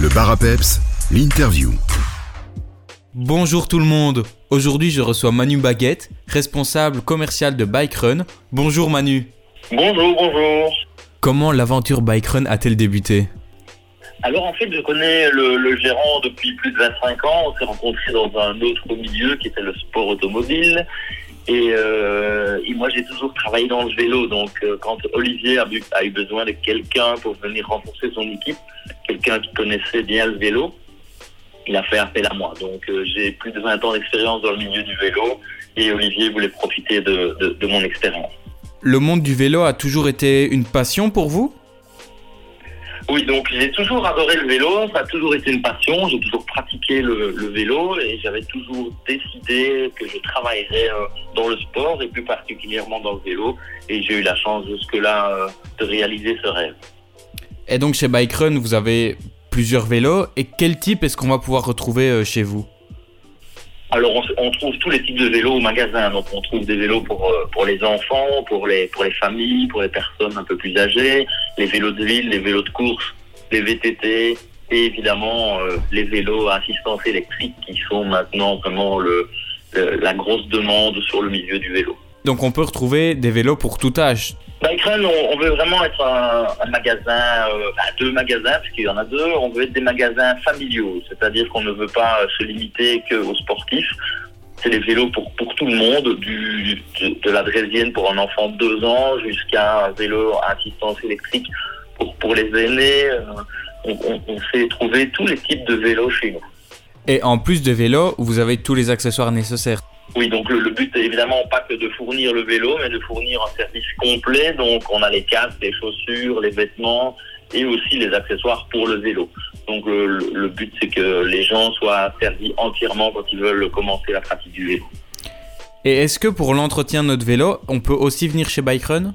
Le bar à peps, l'interview. Bonjour tout le monde. Aujourd'hui, je reçois Manu Baguette, responsable commercial de Bike Run. Bonjour Manu. Bonjour, bonjour. Comment l'aventure Bike Run a-t-elle débuté? Alors en fait, je connais le, le gérant depuis plus de 25 ans. On s'est rencontrés dans un autre milieu qui était le sport automobile. Et, euh, et moi, j'ai toujours travaillé dans le vélo. Donc, euh, quand Olivier a, eu besoin de quelqu'un pour venir renforcer son équipe, quelqu'un qui connaissait bien le vélo, il a fait appel à moi. Donc, euh, j'ai plus de 20 ans d'expérience dans le milieu du vélo. Et Olivier voulait profiter de, de, de mon expérience. Le monde du vélo a toujours été une passion pour vous? Oui, donc j'ai toujours adoré le vélo, ça a toujours été une passion, j'ai toujours pratiqué le, vélo et j'avais toujours décidé que je travaillerais euh, dans le sport et plus particulièrement dans le vélo et j'ai eu la chance jusque-là euh, de réaliser ce rêve. Et donc chez Bike Run, vous avez plusieurs vélos. Et quel type est-ce qu'on va pouvoir retrouver euh, chez vous? Alors on, trouve tous les types de vélos au magasin, donc on trouve des vélos pour, euh, pour les enfants, pour les, pour les familles, pour les personnes un peu plus âgées, les vélos de ville, les vélos de course, les VTT et évidemment euh, les vélos à assistance électrique qui sont maintenant vraiment le- la grosse demande sur le milieu du vélo. Donc on peut retrouver des vélos pour tout âge. Bike Run, on, on veut vraiment être un, un magasin, euh, bah, deux magasins, puisqu'il y en a deux. On veut être des magasins familiaux, c'est-à-dire qu'on ne veut pas euh, se limiter qu'aux sportifs. C'est des vélos pour, pour tout le monde, du, de, de la draisienne pour un enfant de deux ans jusqu'à un vélo à assistance électrique pour, pour les aînés. Euh, On, on, on sait trouver tous les types de vélos chez nous. Et en plus de vélos, vous avez tous les accessoires nécessaires. Oui, donc le, le but est évidemment pas que de fournir le vélo, mais de fournir un service complet. Donc on a les casques, les chaussures, les vêtements et aussi les accessoires pour le vélo. Donc le, but c'est que les gens soient servis entièrement quand ils veulent commencer la pratique du vélo. Et est-ce que pour l'entretien de notre vélo, on peut aussi venir chez Bike Run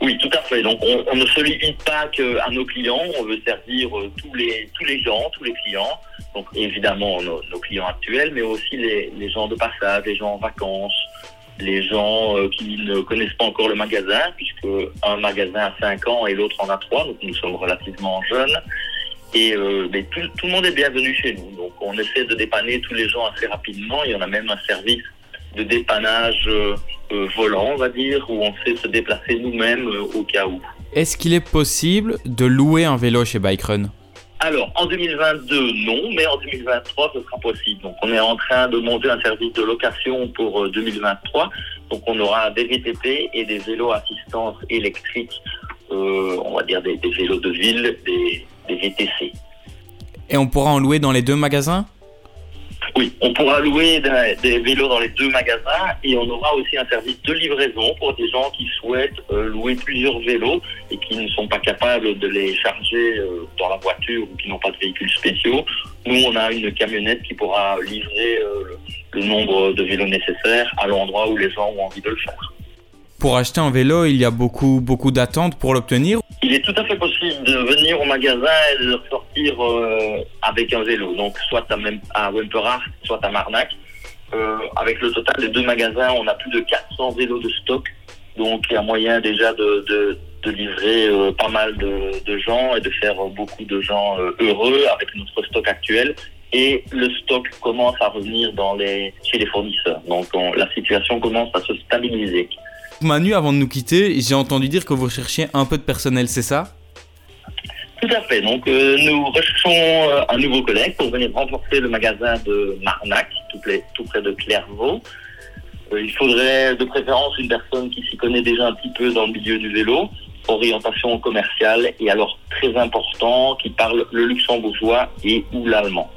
Oui, tout à fait. Donc on, on ne se limite pas qu'à nos clients, on veut servir euh, tous les tous les gens, tous les clients. Donc évidemment nos, clients actuels, mais aussi les, les gens de passage, les gens en vacances, les gens euh, qui ne connaissent pas encore le magasin, puisque un magasin a 5 ans et l'autre en a 3, donc nous sommes relativement jeunes. Et euh, mais tout, tout le monde est bienvenu chez nous. Donc on essaie de dépanner tous les gens assez rapidement. Il y en a même un service de dépannage euh, volant, on va dire, où on sait se déplacer nous-mêmes au cas où. Est-ce qu'il est possible de louer un vélo chez Bike Run? Alors, en 2022, non, mais en 2023, ce sera possible. Donc, on est en train de monter un service de location pour euh, 2023. Donc, on aura des VTT et des vélos assistance électrique, euh, on va dire des, des vélos de ville, des, des VTC. Et on pourra en louer dans les deux magasins? Oui, on pourra louer des, vélos dans les deux magasins et on aura aussi un service de livraison pour des gens qui souhaitent euh, louer plusieurs vélos et qui ne sont pas capables de les charger euh, dans la voiture ou qui n'ont pas de véhicules spéciaux. Nous, on a une camionnette qui pourra livrer euh, le nombre de vélos nécessaires à l'endroit où les gens ont envie de le faire. Pour acheter un vélo, il y a beaucoup, beaucoup d'attentes pour l'obtenir. Il est tout à fait possible de venir au magasin et de ressortir euh, avec un vélo. Donc, soit à, même, à soit à Marnac. Euh, avec le total des deux magasins, on a plus de 400 vélos de stock. Donc, il y a moyen déjà de, de, livrer euh, pas mal de, gens et de faire beaucoup de gens heureux avec notre stock actuel. Et le stock commence à revenir dans les, chez les fournisseurs. Donc, on- la situation commence à se stabiliser. Manu, avant de nous quitter, j'ai entendu dire que vous recherchiez un peu de personnel, c'est ça? Tout à fait. Donc, euh, nous recherchons euh, un nouveau collègue pour venir renforcer le magasin de Marnac, tout, près- tout près de Clairvaux. Euh, il faudrait de préférence une personne qui s'y connaît déjà un petit peu dans le milieu du vélo, orientation commerciale et alors très important, qui parle le luxembourgeois et ou l'allemand.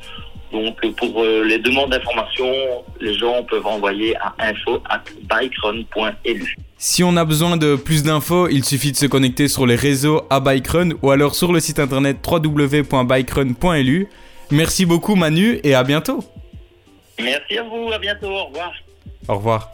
Donc, euh, pour euh, les demandes d'informations, les gens peuvent envoyer à info at bikerun.lu. Si on a besoin de plus d'infos, il suffit de se connecter sur les réseaux à Bikerun ou alors sur le site internet www.bikerun.lu. Merci beaucoup Manu et à bientôt. Merci à vous, à bientôt, au revoir. Au revoir.